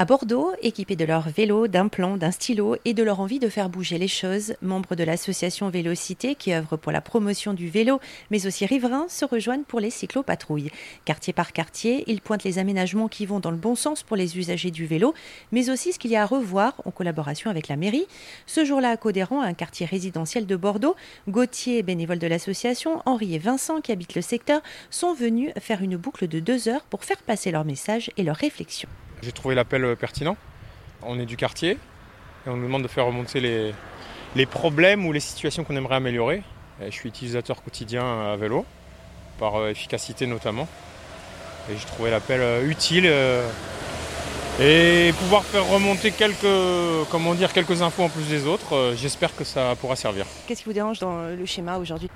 À Bordeaux, équipés de leur vélo, d'un plan, d'un stylo et de leur envie de faire bouger les choses, membres de l'association Vélocité qui œuvre pour la promotion du vélo, mais aussi riverains, se rejoignent pour les cyclopatrouilles. Quartier par quartier, ils pointent les aménagements qui vont dans le bon sens pour les usagers du vélo, mais aussi ce qu'il y a à revoir en collaboration avec la mairie. Ce jour-là, à Codéran, un quartier résidentiel de Bordeaux, Gauthier, bénévole de l'association, Henri et Vincent, qui habitent le secteur, sont venus faire une boucle de deux heures pour faire passer leur message et leurs réflexions. J'ai trouvé l'appel euh, pertinent. On est du quartier et on nous demande de faire remonter les, les problèmes ou les situations qu'on aimerait améliorer. je suis utilisateur quotidien à vélo, par euh, efficacité notamment. Et j'ai trouvé l'appel euh, utile et pouvoir faire remonter quelques, comment dire, quelques infos en plus des autres. J'espère que ça pourra servir. Qu'est-ce qui vous dérange dans le schéma aujourd'hui?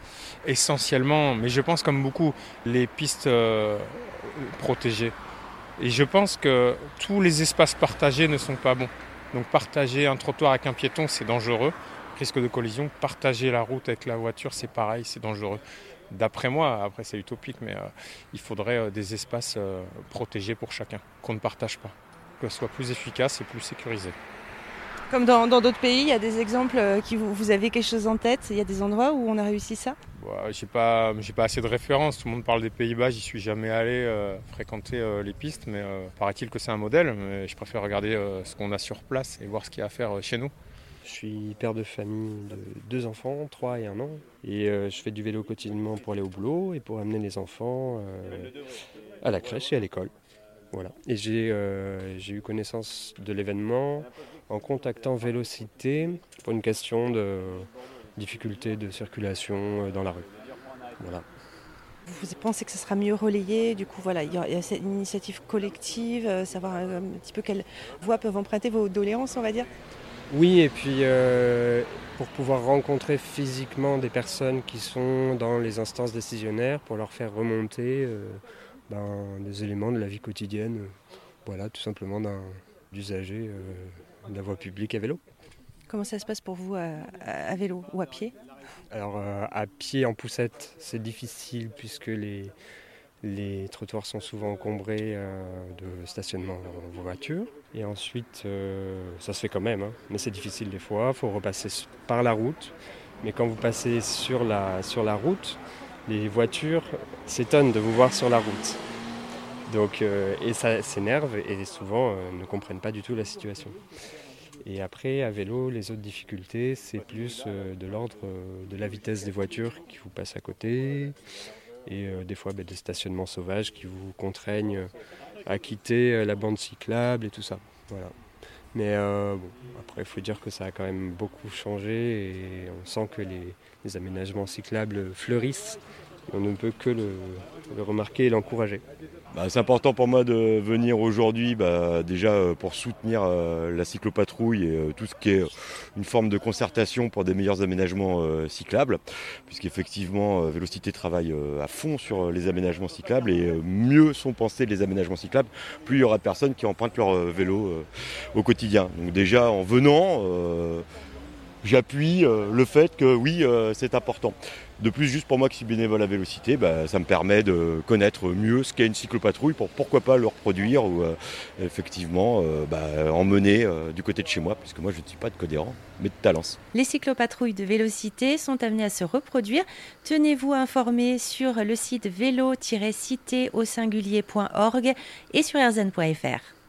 Essentiellement, mais je pense comme beaucoup, les pistes protégées. Et je pense que tous les espaces partagés ne sont pas bons. Donc partager un trottoir avec un piéton, c'est dangereux. Risque de collision. Partager la route avec la voiture, c'est pareil, c'est dangereux. D'après moi, après c'est utopique, mais euh, il faudrait euh, des espaces euh, protégés pour chacun, qu'on ne partage pas, que ce soit plus efficace et plus sécurisé. Comme dans d'autres pays, il y a des exemples qui vous, vous, avez quelque chose en tête Il y a des endroits où on a réussi ça? Je n'ai pas, pas assez de références. Tout le monde parle des Pays-Bas, j'y suis jamais allé fréquenter les pistes, mais paraît-il que c'est un modèle. Mais je préfère regarder ce qu'on a sur place et voir ce qu'il y a à faire chez nous. Je suis père de famille de deux enfants, trois et un an. Et euh, je fais du vélo quotidiennement pour aller au boulot et pour amener les enfants euh, à la crèche et à l'école. Voilà. Et euh, j'ai eu connaissance de l'événement en contactant Vélocité pour une question de difficulté de circulation dans la rue. Voilà. Vous pensez que ce sera mieux relayé Du coup, voilà, il y a, cette initiative collective, savoir un, petit peu quelles voies peuvent emprunter vos doléances, on va dire? Oui, et puis euh, pour pouvoir rencontrer physiquement des personnes qui sont dans les instances décisionnaires pour leur faire remonter euh, ben, des éléments de la vie quotidienne, voilà, tout simplement d'un usager euh, de la voie publique à vélo. Comment ça se passe pour vous à, vélo ou à pied? Alors à pied en poussette, c'est difficile puisque les, les trottoirs sont souvent encombrés de stationnement en voiture. Et ensuite, euh, ça se fait quand même, hein. mais c'est difficile des fois. Il faut repasser par la route. Mais quand vous passez sur la, sur la route, les voitures s'étonnent de vous voir sur la route. Donc, euh, et ça s'énerve et souvent euh, ne comprennent pas du tout la situation. Et après, à vélo, les autres difficultés, c'est plus de l'ordre de la vitesse des voitures qui vous passent à côté et des fois ben, des stationnements sauvages qui vous contraignent à quitter euh, la bande cyclable et tout ça. Voilà. Mais euh, bon, après, il faut dire que ça a quand même beaucoup changé et on sent que les aménagements cyclables fleurissent. On ne peut que le, remarquer et l'encourager. Bah, c'est important pour moi de venir aujourd'hui bah, déjà euh, pour soutenir euh, la cyclopatrouille et euh, tout ce qui est une forme de concertation pour des meilleurs aménagements cyclables, puisqu'effectivement Vélocité travaille à fond sur les aménagements cyclables et mieux sont pensés les aménagements cyclables, plus il y aura de personnes qui empruntent leur vélo au quotidien. Donc déjà en venant, j'appuie le fait que oui, c'est important. De plus, juste pour moi qui suis bénévole à Vélocité, bah, ça me permet de connaître mieux ce qu'est une cyclopatrouille pour pourquoi pas le reproduire ou euh, effectivement euh, bah, emmener euh, du côté de chez moi, puisque moi je ne suis pas de Codéran, mais de Talence. Les cyclopatrouilles de Vélocité sont amenées à se reproduire. Tenez-vous informés sur le site vélo-cité au singulier.org et sur erzen.fr.